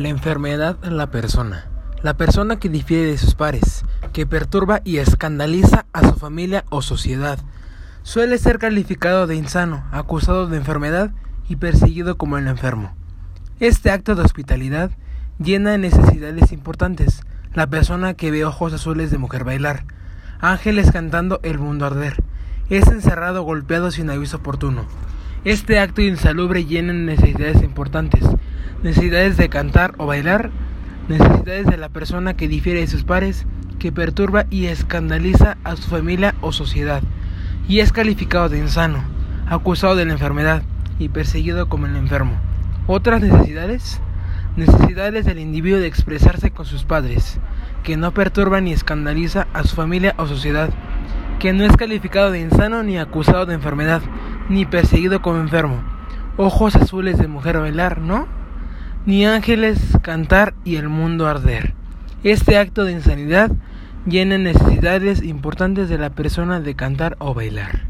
La enfermedad en la persona. La persona que difiere de sus pares, que perturba y escandaliza a su familia o sociedad. Suele ser calificado de insano, acusado de enfermedad y perseguido como el enfermo. Este acto de hospitalidad llena de necesidades importantes. La persona que ve ojos azules de mujer bailar, ángeles cantando el mundo arder, es encerrado golpeado sin aviso oportuno. Este acto insalubre llena de necesidades importantes necesidades de cantar o bailar, necesidades de la persona que difiere de sus pares, que perturba y escandaliza a su familia o sociedad, y es calificado de insano, acusado de la enfermedad y perseguido como el enfermo. Otras necesidades, necesidades del individuo de expresarse con sus padres, que no perturba ni escandaliza a su familia o sociedad, que no es calificado de insano ni acusado de enfermedad, ni perseguido como enfermo. Ojos azules de mujer bailar, ¿no? ni ángeles cantar y el mundo arder. Este acto de insanidad llena necesidades importantes de la persona de cantar o bailar.